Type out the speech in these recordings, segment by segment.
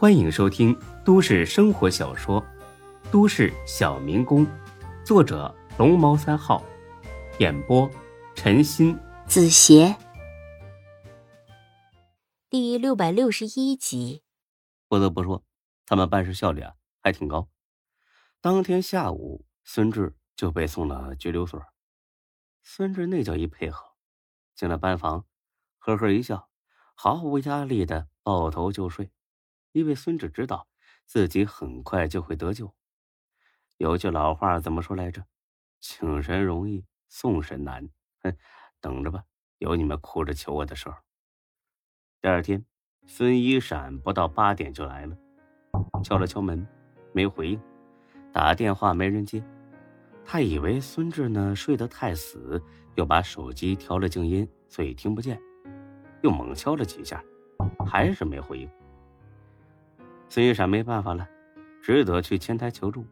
欢迎收听都市生活小说《都市小民工》，作者龙猫三号，演播陈鑫、子邪，第六百六十一集。不得不说，他们办事效率啊还挺高。当天下午，孙志就被送了拘留所。孙志那叫一配合，进了班房，呵呵一笑，毫无压力的抱头就睡。因为孙志知道自己很快就会得救。有句老话怎么说来着？“请神容易送神难。”哼，等着吧，有你们哭着求我的时候。第二天，孙一闪不到八点就来了，敲了敲门，没回应；打电话没人接。他以为孙志呢睡得太死，又把手机调了静音，所以听不见。又猛敲了几下，还是没回应。孙一闪没办法了，只得去前台求助。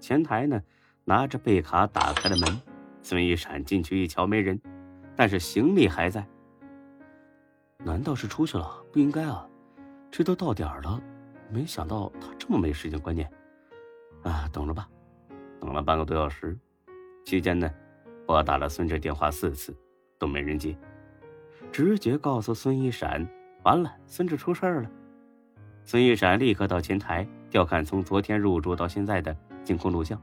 前台呢，拿着贝卡打开了门。孙一闪进去一瞧，没人，但是行李还在。难道是出去了？不应该啊，这都到点了，没想到他这么没时间观念。啊，等着吧。等了半个多小时，期间呢，拨打了孙志电话四次，都没人接。直觉告诉孙一闪，完了，孙志出事儿了。孙一闪立刻到前台调看从昨天入住到现在的监控录像，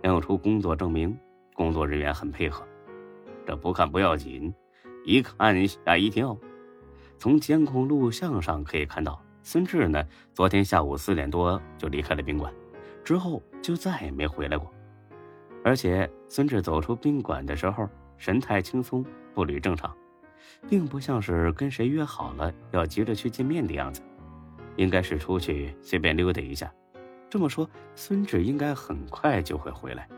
亮出工作证明。工作人员很配合，这不看不要紧，一看吓一跳。从监控录像上可以看到，孙志呢昨天下午四点多就离开了宾馆，之后就再也没回来过。而且孙志走出宾馆的时候神态轻松，步履正常，并不像是跟谁约好了要急着去见面的样子。应该是出去随便溜达一下，这么说，孙志应该很快就会回来。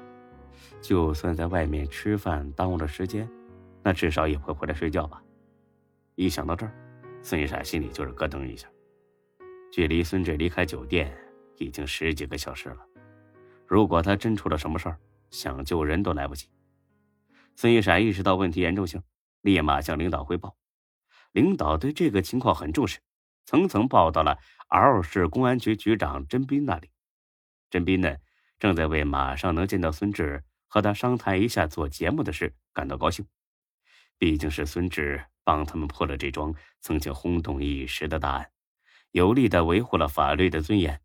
就算在外面吃饭耽误了时间，那至少也会回来睡觉吧。一想到这儿，孙一闪心里就是咯噔一下。距离孙志离开酒店已经十几个小时了，如果他真出了什么事儿，想救人都来不及。孙一闪意识到问题严重性，立马向领导汇报。领导对这个情况很重视。层层报到了 L 市公安局局长甄斌那里。甄斌呢，正在为马上能见到孙志和他商谈一下做节目的事感到高兴。毕竟是孙志帮他们破了这桩曾经轰动一时的大案，有力的维护了法律的尊严，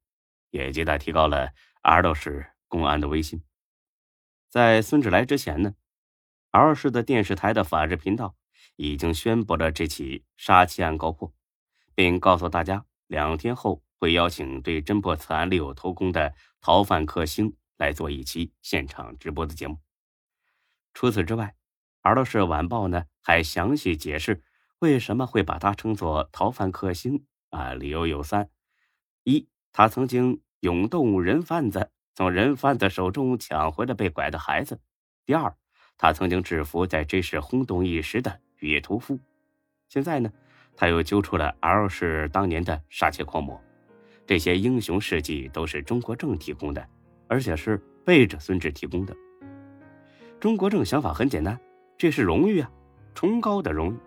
也极大提高了 L 市公安的威信。在孙志来之前呢，，L 市的电视台的法制频道已经宣布了这起杀妻案告破。并告诉大家，两天后会邀请对侦破此案另有头功的逃犯克星来做一期现场直播的节目。除此之外，洱乐市晚报呢还详细解释为什么会把他称作逃犯克星啊，理由有三：一，他曾经勇动人贩子，从人贩子手中抢回了被拐的孩子；第二，他曾经制服在这市轰动一时的野屠夫。现在呢？他又揪出了 L 市当年的杀妻狂魔，这些英雄事迹都是钟国正提供的，而且是背着孙志提供的。钟国正想法很简单，这是荣誉啊，崇高的荣誉。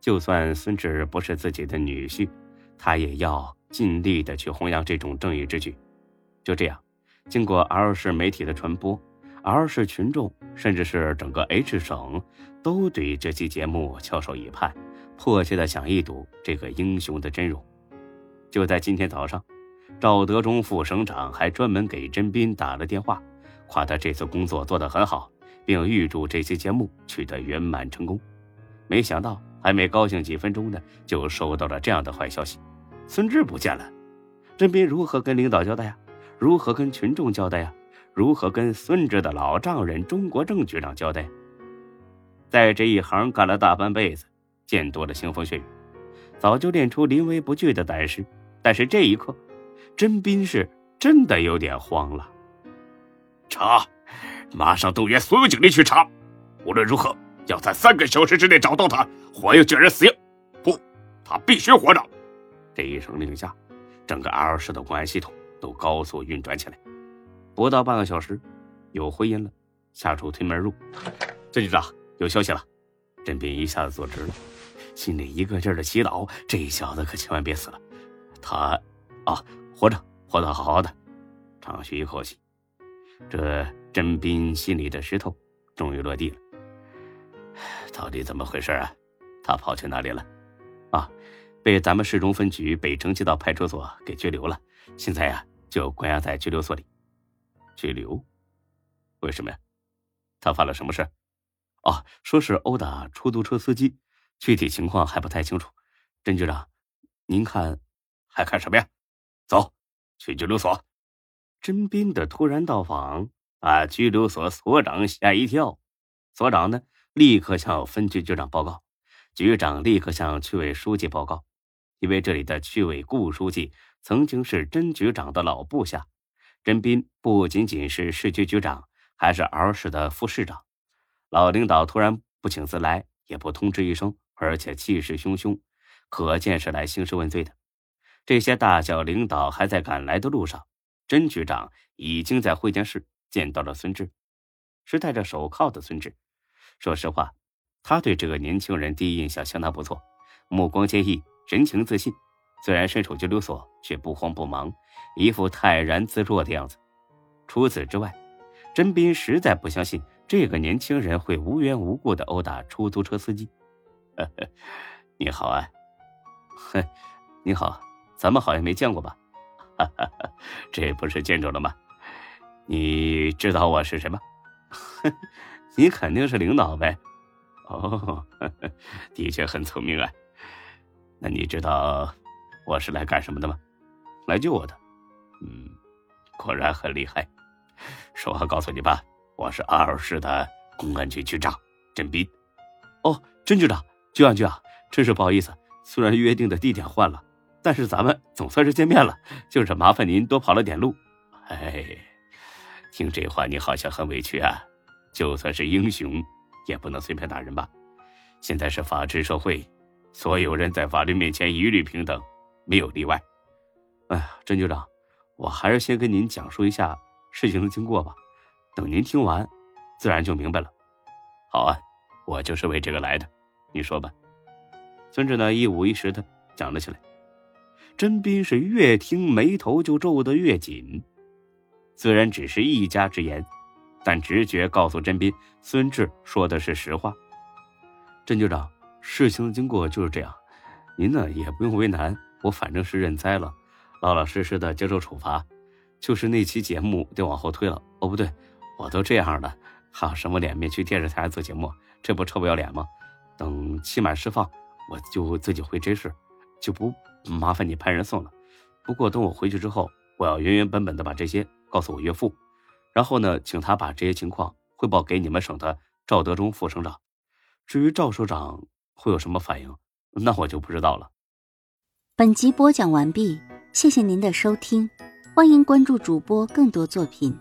就算孙志不是自己的女婿，他也要尽力的去弘扬这种正义之举。就这样，经过 L 市媒体的传播，L 市群众甚至是整个 H 省都对这期节目翘首以盼。迫切的想一睹这个英雄的真容。就在今天早上，赵德忠副省长还专门给甄斌打了电话，夸他这次工作做得很好，并预祝这期节目取得圆满成功。没想到还没高兴几分钟呢，就收到了这样的坏消息：孙志不见了。甄斌如何跟领导交代呀？如何跟群众交代呀？如何跟孙志的老丈人钟国正局长交代？在这一行干了大半辈子。见多了腥风血雨，早就练出临危不惧的胆识。但是这一刻，甄斌是真的有点慌了。查，马上动员所有警力去查，无论如何要在三个小时之内找到他，活要救人，死要不，他必须活着。这一声令下，整个 L 市的公安系统都高速运转起来。不到半个小时，有回音了，下属推门入，孙局长有消息了。甄斌一下子坐直了。心里一个劲儿的祈祷：这小子可千万别死了。他，啊，活着，活得好好的。长吁一口气，这甄斌心里的石头终于落地了。到底怎么回事啊？他跑去哪里了？啊，被咱们市中分局北城街道派出所给拘留了。现在呀，就关押在拘留所里。拘留？为什么呀？他犯了什么事？哦，说是殴打出租车司机，具体情况还不太清楚。甄局长，您看，还看什么呀？走，去拘留所。甄斌的突然到访把拘留所所长吓一跳。所长呢，立刻向分局局长报告。局长立刻向区委书记报告，因为这里的区委顾书记曾经是甄局长的老部下。甄斌不仅仅是市局局长，还是儿时的副市长。老领导突然不请自来，也不通知一声，而且气势汹汹，可见是来兴师问罪的。这些大小领导还在赶来的路上，甄局长已经在会见室见到了孙志，是戴着手铐的孙志。说实话，他对这个年轻人第一印象相当不错，目光坚毅，神情自信。虽然身处拘留所，却不慌不忙，一副泰然自若的样子。除此之外，甄斌实在不相信。这个年轻人会无缘无故的殴打出租车司机？呵 呵你好啊，哼，你好，咱们好像没见过吧？哈哈，这不是见着了吗？你知道我是谁吗？你肯定是领导呗。哦，的确很聪明啊。那你知道我是来干什么的吗？来救我的。嗯，果然很厉害。实话告诉你吧。我是阿尔市的公安局局长甄斌。哦，甄局长，局长局长，真是不好意思，虽然约定的地点换了，但是咱们总算是见面了，就是麻烦您多跑了点路。哎，听这话你好像很委屈啊。就算是英雄，也不能随便打人吧？现在是法治社会，所有人在法律面前一律平等，没有例外。哎呀，甄局长，我还是先跟您讲述一下事情的经过吧。等您听完，自然就明白了。好啊，我就是为这个来的。你说吧。孙志呢一五一十的讲了起来。甄斌是越听眉头就皱得越紧。虽然只是一家之言，但直觉告诉甄斌，孙志说的是实话。甄局长，事情的经过就是这样，您呢也不用为难，我反正是认栽了，老老实实的接受处罚。就是那期节目得往后推了。哦，不对。我都这样了，还有什么脸面去电视台做节目？这不臭不要脸吗？等期满释放，我就自己回真市，就不麻烦你派人送了。不过等我回去之后，我要原原本本的把这些告诉我岳父，然后呢，请他把这些情况汇报给你们省的赵德忠副省长。至于赵首长会有什么反应，那我就不知道了。本集播讲完毕，谢谢您的收听，欢迎关注主播更多作品。